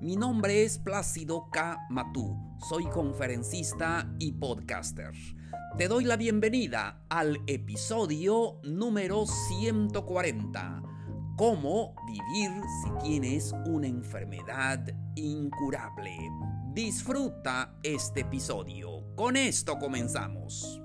mi nombre es Plácido K. Matú, soy conferencista y podcaster. Te doy la bienvenida al episodio número 140. ¿Cómo vivir si tienes una enfermedad incurable? Disfruta este episodio. Con esto comenzamos.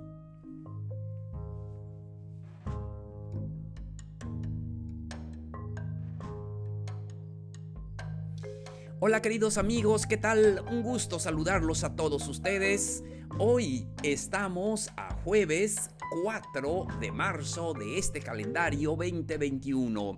Hola queridos amigos, ¿qué tal? Un gusto saludarlos a todos ustedes. Hoy estamos a jueves 4 de marzo de este calendario 2021.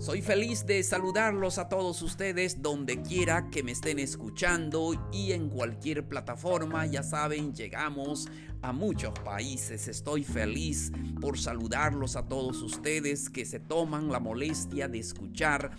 Soy feliz de saludarlos a todos ustedes donde quiera que me estén escuchando y en cualquier plataforma. Ya saben, llegamos a muchos países. Estoy feliz por saludarlos a todos ustedes que se toman la molestia de escuchar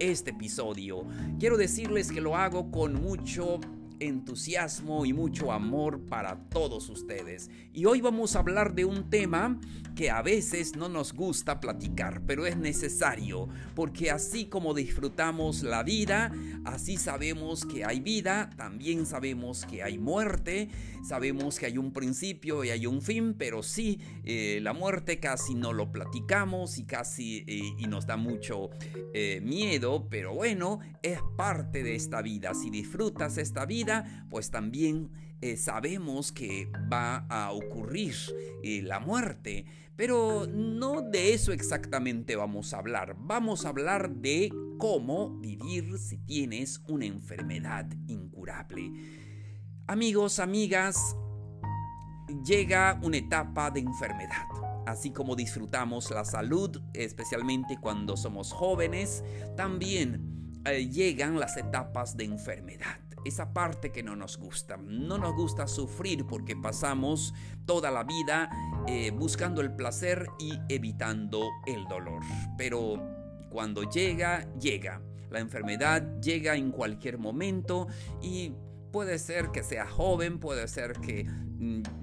este episodio. Quiero decirles que lo hago con mucho entusiasmo y mucho amor para todos ustedes. Y hoy vamos a hablar de un tema que a veces no nos gusta platicar, pero es necesario, porque así como disfrutamos la vida, así sabemos que hay vida, también sabemos que hay muerte, sabemos que hay un principio y hay un fin, pero sí, eh, la muerte casi no lo platicamos y casi eh, y nos da mucho eh, miedo, pero bueno, es parte de esta vida. Si disfrutas esta vida, pues también eh, sabemos que va a ocurrir eh, la muerte. Pero no de eso exactamente vamos a hablar. Vamos a hablar de cómo vivir si tienes una enfermedad incurable. Amigos, amigas, llega una etapa de enfermedad. Así como disfrutamos la salud, especialmente cuando somos jóvenes, también eh, llegan las etapas de enfermedad esa parte que no nos gusta. No nos gusta sufrir porque pasamos toda la vida eh, buscando el placer y evitando el dolor. Pero cuando llega, llega. La enfermedad llega en cualquier momento y puede ser que seas joven, puede ser que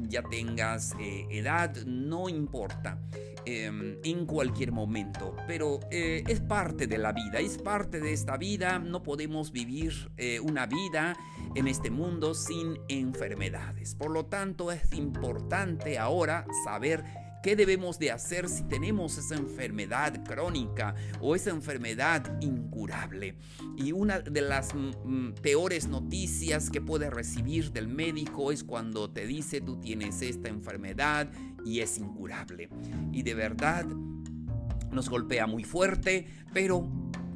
ya tengas eh, edad, no importa. Em, en cualquier momento. Pero eh, es parte de la vida, es parte de esta vida. No podemos vivir eh, una vida en este mundo sin enfermedades. Por lo tanto, es importante ahora saber ¿Qué debemos de hacer si tenemos esa enfermedad crónica o esa enfermedad incurable? Y una de las mm, mm, peores noticias que puedes recibir del médico es cuando te dice tú tienes esta enfermedad y es incurable. Y de verdad nos golpea muy fuerte, pero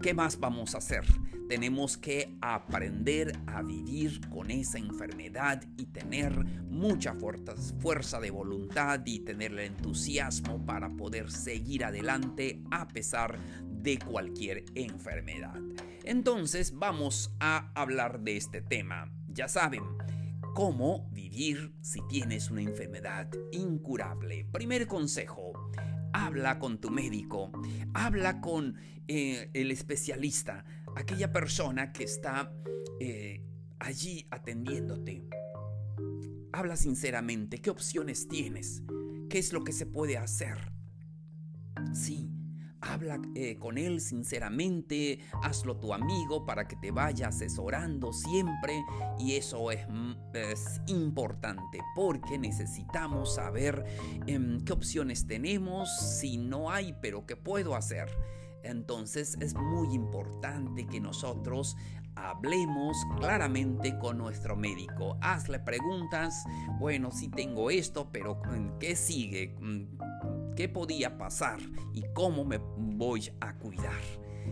¿qué más vamos a hacer? Tenemos que aprender a vivir con esa enfermedad y tener mucha fuerza de voluntad y tener el entusiasmo para poder seguir adelante a pesar de cualquier enfermedad. Entonces vamos a hablar de este tema. Ya saben, cómo vivir si tienes una enfermedad incurable. Primer consejo, habla con tu médico, habla con eh, el especialista aquella persona que está eh, allí atendiéndote. Habla sinceramente, ¿qué opciones tienes? ¿Qué es lo que se puede hacer? Sí, habla eh, con él sinceramente, hazlo tu amigo para que te vaya asesorando siempre y eso es, mm, es importante porque necesitamos saber em, qué opciones tenemos, si no hay, pero qué puedo hacer. Entonces es muy importante que nosotros hablemos claramente con nuestro médico. Hazle preguntas, bueno, si tengo esto, pero ¿qué sigue? ¿Qué podía pasar? ¿Y cómo me voy a cuidar?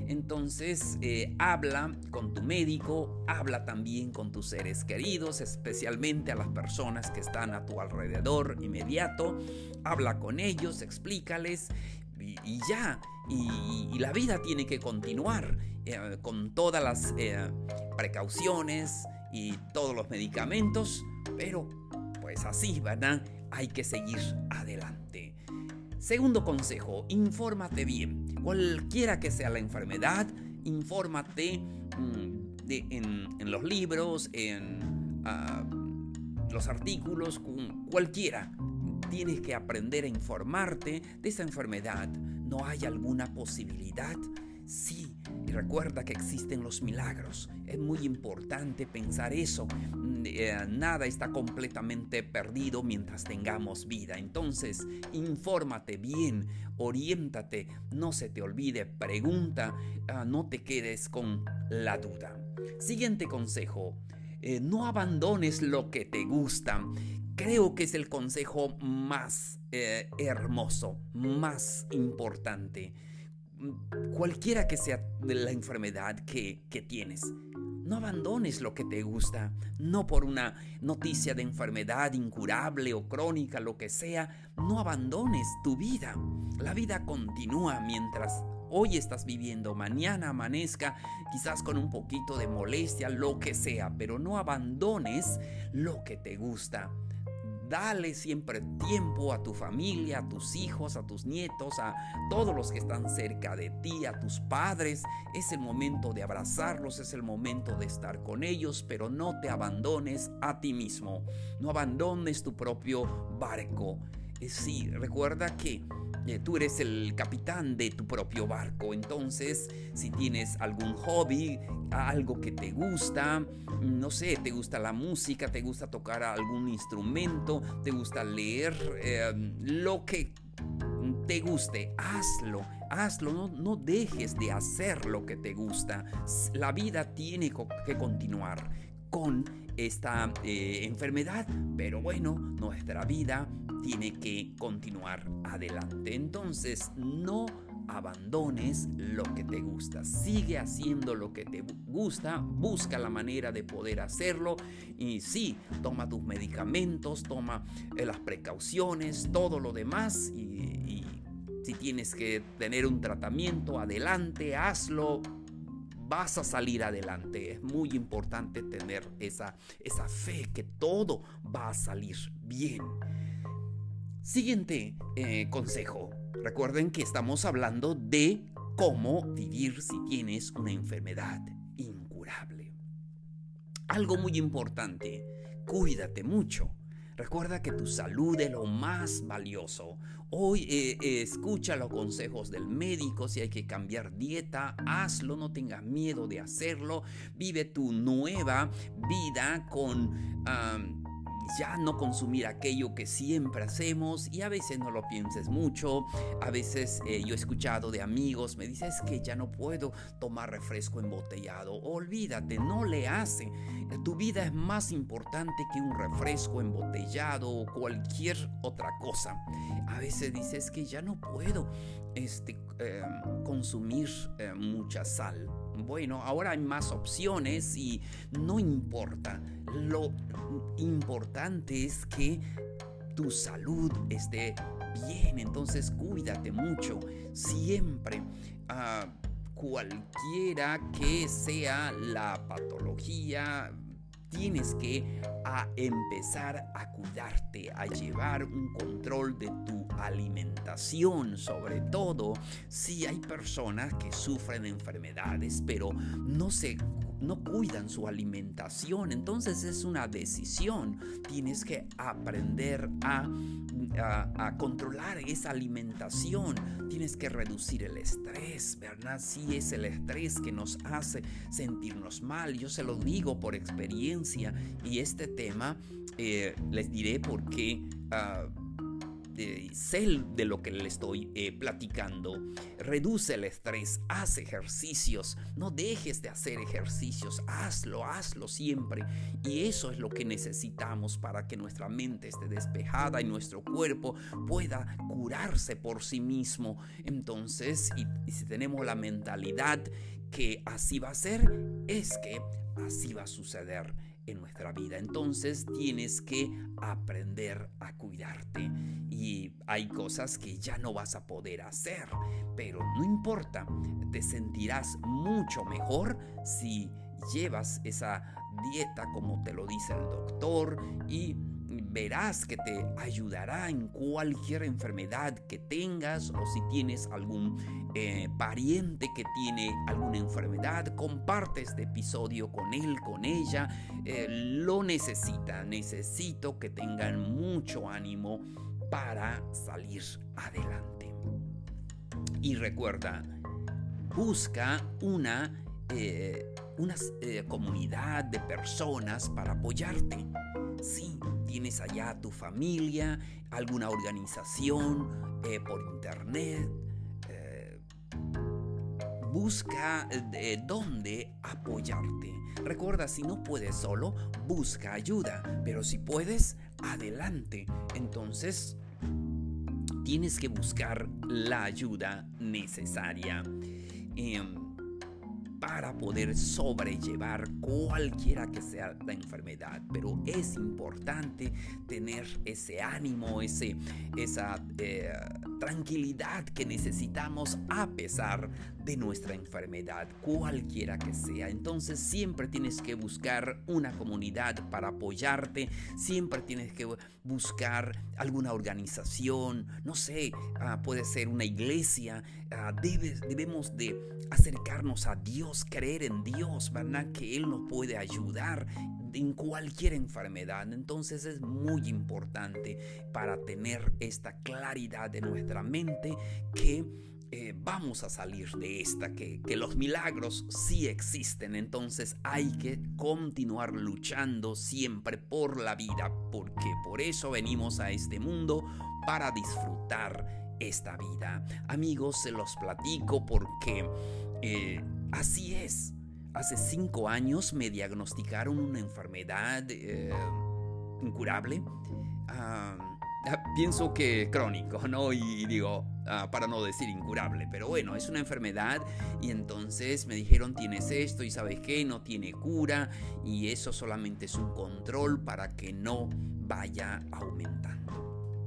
Entonces, eh, habla con tu médico, habla también con tus seres queridos, especialmente a las personas que están a tu alrededor inmediato. Habla con ellos, explícales y, ya. Y, la vida tiene que continuar eh, con todas las eh, precauciones y todos los medicamentos, pero pues es así, ¿verdad? Hay que seguir adelante. Segundo consejo, infórmate bien. Cualquiera que sea la enfermedad, infórmate mm, en, los libros, en ah, los artículos, cualquiera. Tienes que aprender a informarte de esa enfermedad. ¿No hay alguna posibilidad? Sí, y recuerda que existen los milagros. Es muy importante pensar eso. Mm, eh, nada está completamente perdido mientras tengamos vida. Entonces, infórmate bien, oriéntate, no se te olvide, pregunta, ah, no te quedes con la duda. Siguiente consejo. Eh, no abandones lo que te gusta. Creo que es el consejo más eh, hermoso, más importante cualquiera que sea la enfermedad que, tienes. No abandones lo que te gusta, no por una noticia de enfermedad incurable o crónica, lo que sea, no abandones tu vida. La vida continúa mientras hoy estás viviendo, mañana amanezca, quizás con un poquito de molestia, lo que sea, pero no abandones lo que te gusta. Dale siempre tiempo a tu familia, a tus hijos, a tus nietos, a todos los que están cerca de ti, a tus padres. Es el momento de abrazarlos, es el momento de estar con ellos, pero no te abandones a ti mismo. No abandones tu propio barco. Eh, sí, recuerda que eh, tú eres el capitán de tu propio barco. Entonces, si tienes algún hobby, algo que te gusta, no sé, te gusta la música, te gusta tocar algún instrumento, te gusta leer, eh, lo que te guste, hazlo, hazlo, no, no, dejes de hacer lo que te gusta. La vida tiene que continuar con esta eh, enfermedad, pero bueno, nuestra vida tiene que continuar adelante. Entonces, no abandones lo que te gusta. Sigue haciendo lo que te gusta, busca la manera de poder hacerlo. Y sí, toma tus medicamentos, toma eh, las precauciones, todo lo demás. Y, y si tienes que tener un tratamiento, adelante, hazlo, vas a salir adelante. Es muy importante tener esa, esa fe que todo va a salir bien. Siguiente eh, consejo. Recuerden que estamos hablando de cómo vivir si tienes una enfermedad incurable. Algo muy importante, cuídate mucho. Recuerda que tu salud es lo más valioso. Hoy eh, escucha los consejos del médico. Si hay que cambiar dieta, hazlo. No tengas miedo de hacerlo. Vive tu nueva vida con ya no consumir aquello que siempre hacemos y a veces no lo pienses mucho. A veces eh, yo he escuchado de amigos, me dices que ya no puedo tomar refresco embotellado. Olvídate, no le hace. Tu vida es más importante que un refresco embotellado o cualquier otra cosa. A veces dices que ya no puedo este, em, consumir eh, mucha sal. Bueno, ahora hay más opciones y no importa. Lo importante es que tu salud esté bien. Entonces cuídate mucho. Siempre. Ah, cualquiera que sea la patología, tienes que a empezar a cuidarte, a llevar un control de tu alimentación, sobre todo si hay personas que sufren enfermedades, pero no se no cuidan su alimentación. Entonces es una decisión. Tienes que aprender a, controlar esa alimentación. Tienes que reducir el estrés, ¿verdad? Si es el estrés que nos hace sentirnos mal. Yo se lo digo por experiencia y este tema eh, les diré por qué... Ah, sé de lo que le estoy eh, platicando. Reduce el estrés, haz ejercicios, no dejes de hacer ejercicios, hazlo, hazlo siempre. Y eso es lo que necesitamos para que nuestra mente esté despejada y nuestro cuerpo pueda curarse por sí mismo. Entonces, si tenemos la mentalidad que así va a ser, es que así va a suceder en nuestra vida. Entonces tienes que aprender a cuidarte. Y hay cosas que ya no vas a poder hacer, pero no importa, te sentirás mucho mejor si llevas esa dieta como te lo dice el doctor y verás que te ayudará en cualquier enfermedad que tengas o si tienes algún eh, pariente que tiene alguna enfermedad, comparte este episodio con él, con ella, eh, lo necesita, necesito que tengan mucho ánimo para salir adelante. Y recuerda, busca una, eh, una comunidad de personas para apoyarte. Sí, tienes allá tu familia, alguna organización eh, por internet. Eh, busca de dónde apoyarte. Recuerda, si no puedes solo, busca ayuda. Pero si puedes, adelante. Entonces, tienes que buscar la ayuda necesaria. Em, para poder sobrellevar cualquiera que sea la enfermedad. Pero es importante tener ese ánimo, ese, esa eh, tranquilidad que necesitamos a pesar de nuestra enfermedad, cualquiera que sea. Entonces siempre tienes que buscar una comunidad para apoyarte, siempre tienes que buscar alguna organización, no sé, ah, puede ser una iglesia, ah, debemos de acercarnos a Dios, creer en Dios, ¿verdad? Que Él nos puede ayudar en cualquier enfermedad. Entonces es muy importante para tener esta claridad de nuestra mente que eh, vamos a salir de esta, que, que, los milagros sí existen, entonces hay que continuar luchando siempre por la vida, porque por eso venimos a este mundo para disfrutar esta vida. Amigos, se los platico porque eh, así es. Hace cinco años me diagnosticaron una enfermedad eh, incurable. Ah, pienso que crónico, ¿no? Y, digo, ah, para no decir incurable, pero bueno, es una enfermedad y entonces me dijeron tienes esto y sabes qué, no tiene cura y eso solamente es un control para que no vaya aumentando.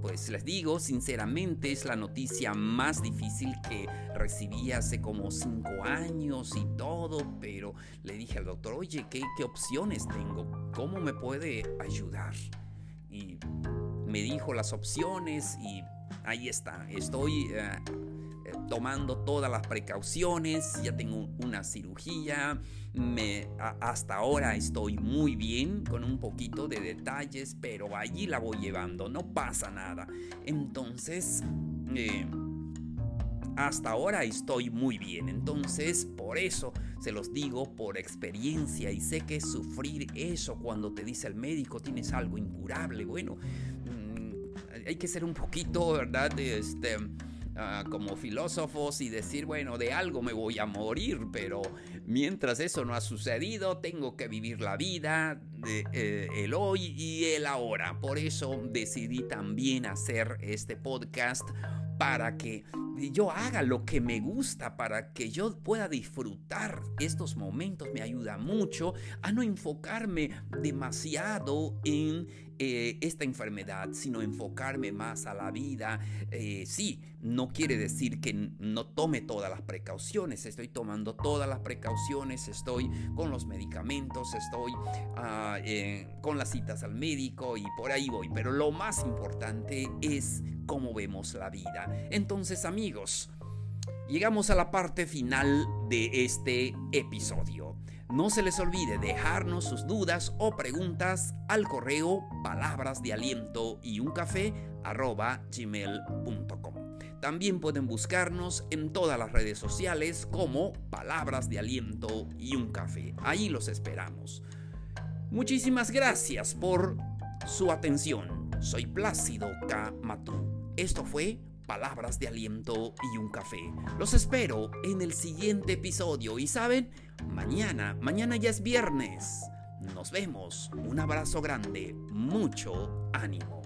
Pues les digo, sinceramente es la noticia más difícil que recibí hace como cinco años y todo, pero le dije al doctor, oye, ¿qué, opciones tengo? ¿Cómo me puede ayudar? Y me dijo las opciones y ahí está, estoy... Eh, tomando todas las precauciones, ya tengo una cirugía, me, hasta ahora estoy muy bien, con un poquito de detalles, pero allí la voy llevando, no pasa nada. Entonces, eh, hasta ahora estoy muy bien, entonces por eso se los digo por experiencia y sé que sufrir eso cuando te dice el médico tienes algo incurable, bueno, mm, hay que ser un poquito, ¿verdad? Este, Ah, como filósofos y decir, bueno, de algo me voy a morir, pero mientras eso no ha sucedido, tengo que vivir la vida, eh, el hoy y el ahora. Por eso decidí también hacer este podcast para que yo haga lo que me gusta, para que yo pueda disfrutar estos momentos. Me ayuda mucho a no enfocarme demasiado en eh, esta enfermedad, sino enfocarme más a la vida. Eh, sí, no quiere decir que no tome todas las precauciones, estoy tomando todas las precauciones, estoy con los medicamentos, estoy ah, eh, con las citas al médico y por ahí voy, pero lo más importante es cómo vemos la vida. Entonces amigos, llegamos a la parte final de este episodio. No se les olvide dejarnos sus dudas o preguntas al correo palabras de. También pueden buscarnos en todas las redes sociales como Palabras de Aliento y un Café. Ahí los esperamos. Muchísimas gracias por su atención. Soy Plácido K. Matú. Esto fue Palabras de Aliento y un Café. Los espero en el siguiente episodio y saben, mañana, mañana ya es viernes. Nos vemos. Un abrazo grande. Mucho ánimo.